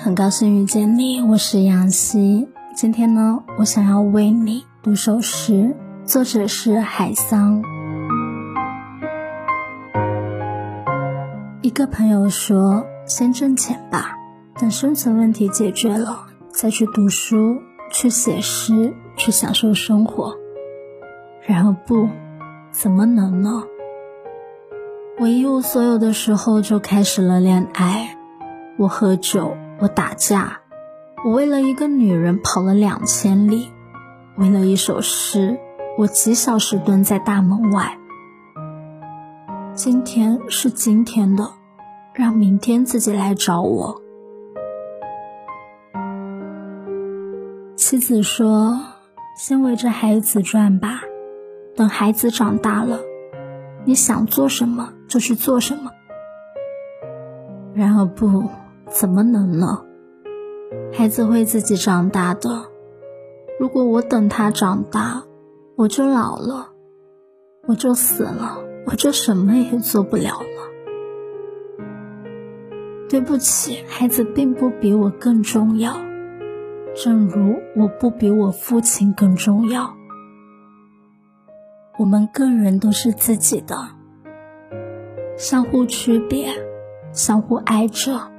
很高兴遇见你，我是杨希。今天呢，我想要为你读首诗，作者是海桑。一个朋友说：“先挣钱吧，等生存问题解决了，再去读书，去写诗，去享受生活。”然而不，怎么能呢？我一无所有的时候就开始了恋爱，我喝酒，我打架，我为了一个女人跑了两千里，为了一首诗，我几小时蹲在大门外。今天是今天的。让明天自己来找我。妻子说：“先围着孩子转吧，等孩子长大了，你想做什么就去做什么。”然而不，怎么能呢？孩子会自己长大的。如果我等他长大，我就老了，我就死了，我就什么也做不了了。对不起，孩子并不比我更重要，正如我不比我父亲更重要。我们个人都是自己的，相互区别，相互爱着，